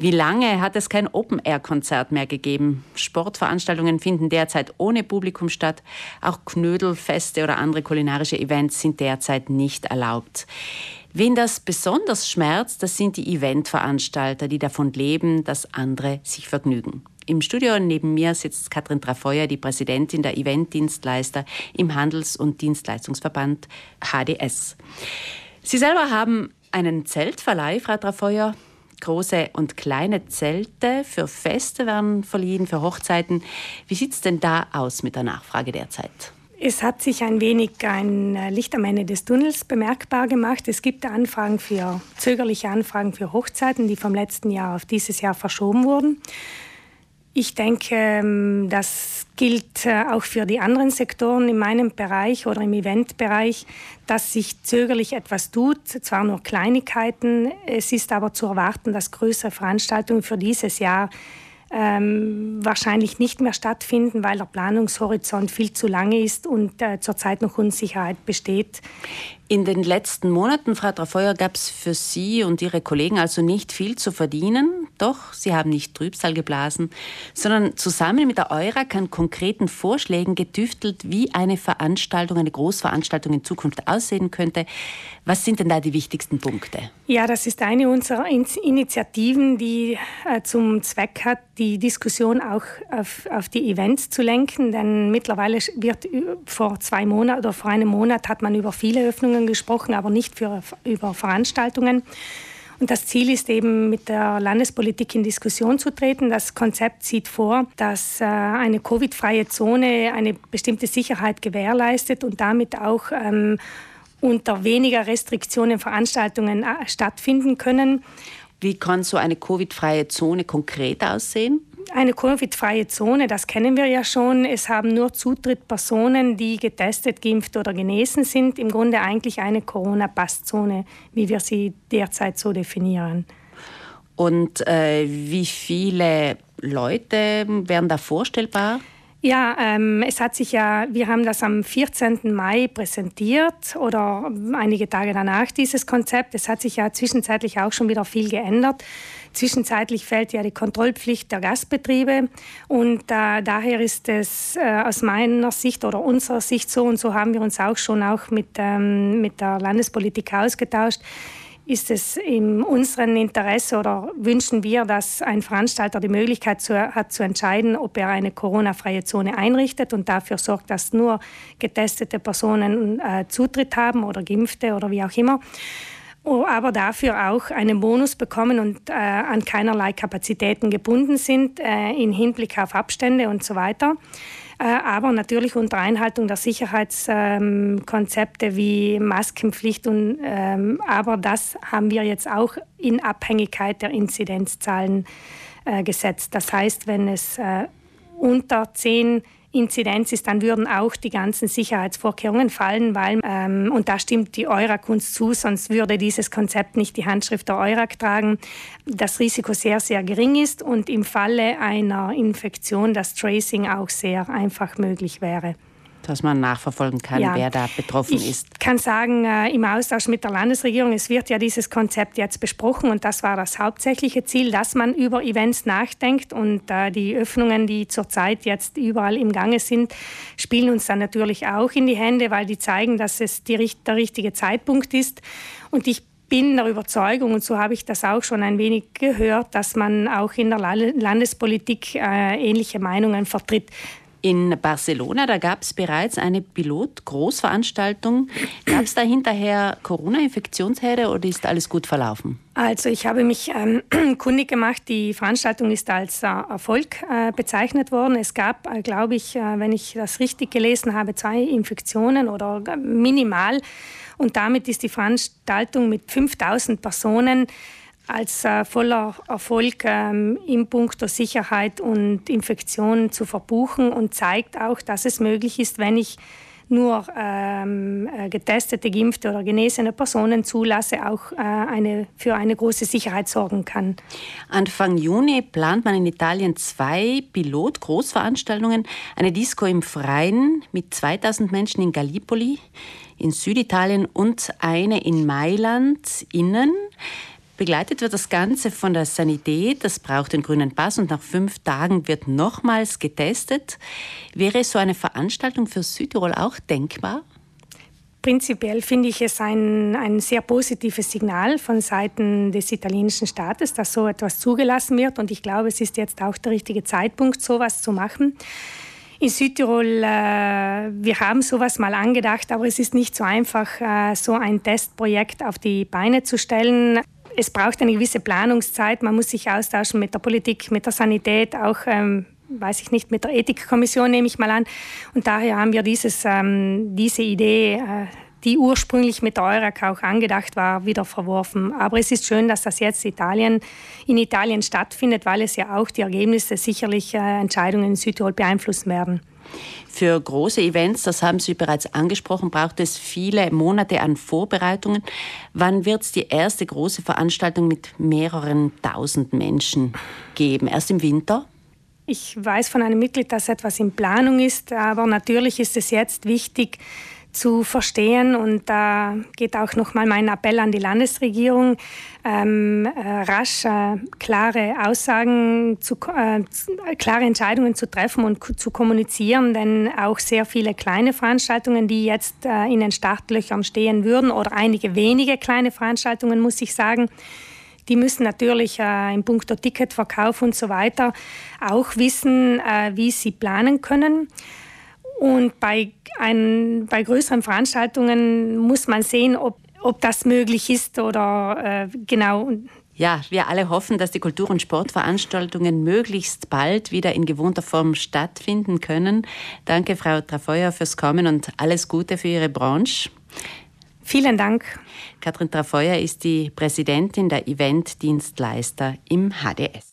Wie lange hat es kein Open-Air-Konzert mehr gegeben? Sportveranstaltungen finden derzeit ohne Publikum statt. Auch Knödelfeste oder andere kulinarische Events sind derzeit nicht erlaubt. Wen das besonders schmerzt, das sind die Eventveranstalter, die davon leben, dass andere sich vergnügen. Im Studio neben mir sitzt Katrin Trafeuer, die Präsidentin der Eventdienstleister im Handels- und Dienstleistungsverband HDS. Sie selber haben einen Zeltverleih, Frau Trafeuer. Große und kleine Zelte für Feste werden verliehen, für Hochzeiten. Wie sieht es denn da aus mit der Nachfrage derzeit? Es hat sich ein wenig ein äh, Licht am Ende des Tunnels bemerkbar gemacht. Es gibt Anfragen für zögerliche Anfragen für Hochzeiten, die vom letzten Jahr auf dieses Jahr verschoben wurden. Ich denke, ähm, das gilt äh, auch für die anderen Sektoren in meinem Bereich oder im Eventbereich, dass sich zögerlich etwas tut, zwar nur Kleinigkeiten. Es ist aber zu erwarten, dass größere Veranstaltungen für dieses Jahr ähm, wahrscheinlich nicht mehr stattfinden, weil der Planungshorizont viel zu lange ist und äh, zurzeit noch Unsicherheit besteht. In den letzten Monaten, Frau Trafeuer, gab es für Sie und Ihre Kollegen also nicht viel zu verdienen. Doch Sie haben nicht Trübsal geblasen, sondern zusammen mit der EURAC an konkreten Vorschlägen getüftelt, wie eine Veranstaltung, eine Großveranstaltung in Zukunft aussehen könnte. Was sind denn da die wichtigsten Punkte? Ja, das ist eine unserer Initiativen, die äh, zum Zweck hat, die Diskussion auch auf, auf die Events zu lenken. Denn mittlerweile wird vor zwei Monaten oder vor einem Monat hat man über viele Öffnungen gesprochen, aber nicht für, über Veranstaltungen. Und das Ziel ist eben, mit der Landespolitik in Diskussion zu treten. Das Konzept sieht vor, dass äh, eine Covid-freie Zone eine bestimmte Sicherheit gewährleistet und damit auch ähm, unter weniger Restriktionen Veranstaltungen äh, stattfinden können. Wie kann so eine Covid-freie Zone konkret aussehen? Eine Covid-freie Zone, das kennen wir ja schon. Es haben nur Zutritt Personen, die getestet, geimpft oder genesen sind. Im Grunde eigentlich eine Corona-Passzone, wie wir sie derzeit so definieren. Und äh, wie viele Leute wären da vorstellbar? Ja, ähm, es hat sich ja, wir haben das am 14. Mai präsentiert oder einige Tage danach dieses Konzept. Es hat sich ja zwischenzeitlich auch schon wieder viel geändert. Zwischenzeitlich fällt ja die Kontrollpflicht der Gastbetriebe und äh, daher ist es äh, aus meiner Sicht oder unserer Sicht so und so haben wir uns auch schon auch mit, ähm, mit der Landespolitik ausgetauscht ist es in unserem Interesse oder wünschen wir, dass ein Veranstalter die Möglichkeit zu, hat zu entscheiden, ob er eine Corona-freie Zone einrichtet und dafür sorgt, dass nur getestete Personen äh, Zutritt haben oder Geimpfte oder wie auch immer. Oh, aber dafür auch einen Bonus bekommen und äh, an keinerlei Kapazitäten gebunden sind äh, im Hinblick auf Abstände und so weiter. Äh, aber natürlich unter Einhaltung der Sicherheitskonzepte ähm, wie Maskenpflicht. Und, ähm, aber das haben wir jetzt auch in Abhängigkeit der Inzidenzzahlen äh, gesetzt. Das heißt, wenn es äh, unter zehn Inzidenz ist, dann würden auch die ganzen Sicherheitsvorkehrungen fallen, weil, ähm, und da stimmt die EURAC uns zu, sonst würde dieses Konzept nicht die Handschrift der EURAC tragen, das Risiko sehr, sehr gering ist und im Falle einer Infektion das Tracing auch sehr einfach möglich wäre dass man nachverfolgen kann, ja. wer da betroffen ich ist. Ich kann sagen, äh, im Austausch mit der Landesregierung, es wird ja dieses Konzept jetzt besprochen und das war das hauptsächliche Ziel, dass man über Events nachdenkt und äh, die Öffnungen, die zurzeit jetzt überall im Gange sind, spielen uns dann natürlich auch in die Hände, weil die zeigen, dass es die, der richtige Zeitpunkt ist. Und ich bin der Überzeugung, und so habe ich das auch schon ein wenig gehört, dass man auch in der Landespolitik äh, ähnliche Meinungen vertritt. In Barcelona, da gab es bereits eine Pilot-Großveranstaltung. Gab es da hinterher Corona-Infektionsherde oder ist alles gut verlaufen? Also ich habe mich ähm, kundig gemacht, die Veranstaltung ist als äh, Erfolg äh, bezeichnet worden. Es gab, äh, glaube ich, äh, wenn ich das richtig gelesen habe, zwei Infektionen oder minimal. Und damit ist die Veranstaltung mit 5000 Personen als äh, voller Erfolg ähm, im Punkt der Sicherheit und Infektionen zu verbuchen und zeigt auch, dass es möglich ist, wenn ich nur ähm, äh, getestete, geimpfte oder genesene Personen zulasse, auch äh, eine, für eine große Sicherheit sorgen kann. Anfang Juni plant man in Italien zwei Pilot-Großveranstaltungen. Eine Disco im Freien mit 2000 Menschen in Gallipoli in Süditalien und eine in Mailand innen. Begleitet wird das Ganze von der Sanität, das braucht den grünen Pass und nach fünf Tagen wird nochmals getestet. Wäre so eine Veranstaltung für Südtirol auch denkbar? Prinzipiell finde ich es ein, ein sehr positives Signal von Seiten des italienischen Staates, dass so etwas zugelassen wird. Und ich glaube, es ist jetzt auch der richtige Zeitpunkt, so etwas zu machen. In Südtirol, äh, wir haben sowas mal angedacht, aber es ist nicht so einfach, äh, so ein Testprojekt auf die Beine zu stellen es braucht eine gewisse Planungszeit. Man muss sich austauschen mit der Politik, mit der Sanität, auch ähm, weiß ich nicht, mit der Ethikkommission nehme ich mal an. Und daher haben wir dieses, ähm, diese Idee, äh, die ursprünglich mit der EURAC auch angedacht war, wieder verworfen. Aber es ist schön, dass das jetzt Italien, in Italien stattfindet, weil es ja auch die Ergebnisse sicherlich äh, Entscheidungen in Südtirol beeinflussen werden. Für große Events, das haben Sie bereits angesprochen, braucht es viele Monate an Vorbereitungen. Wann wird es die erste große Veranstaltung mit mehreren tausend Menschen geben? Erst im Winter? Ich weiß von einem Mitglied, dass etwas in Planung ist, aber natürlich ist es jetzt wichtig, zu verstehen. Und da geht auch nochmal mein Appell an die Landesregierung, ähm, äh, rasch äh, klare Aussagen, zu, äh, klare Entscheidungen zu treffen und zu kommunizieren, denn auch sehr viele kleine Veranstaltungen, die jetzt äh, in den Startlöchern stehen würden, oder einige wenige kleine Veranstaltungen, muss ich sagen, die müssen natürlich äh, in puncto Ticketverkauf und so weiter auch wissen, äh, wie sie planen können. Und bei, ein, bei größeren Veranstaltungen muss man sehen, ob, ob das möglich ist oder äh, genau. Ja, wir alle hoffen, dass die Kultur- und Sportveranstaltungen möglichst bald wieder in gewohnter Form stattfinden können. Danke, Frau Trafeuer, fürs Kommen und alles Gute für Ihre Branche. Vielen Dank. Katrin Trafeuer ist die Präsidentin der Eventdienstleister im HDS.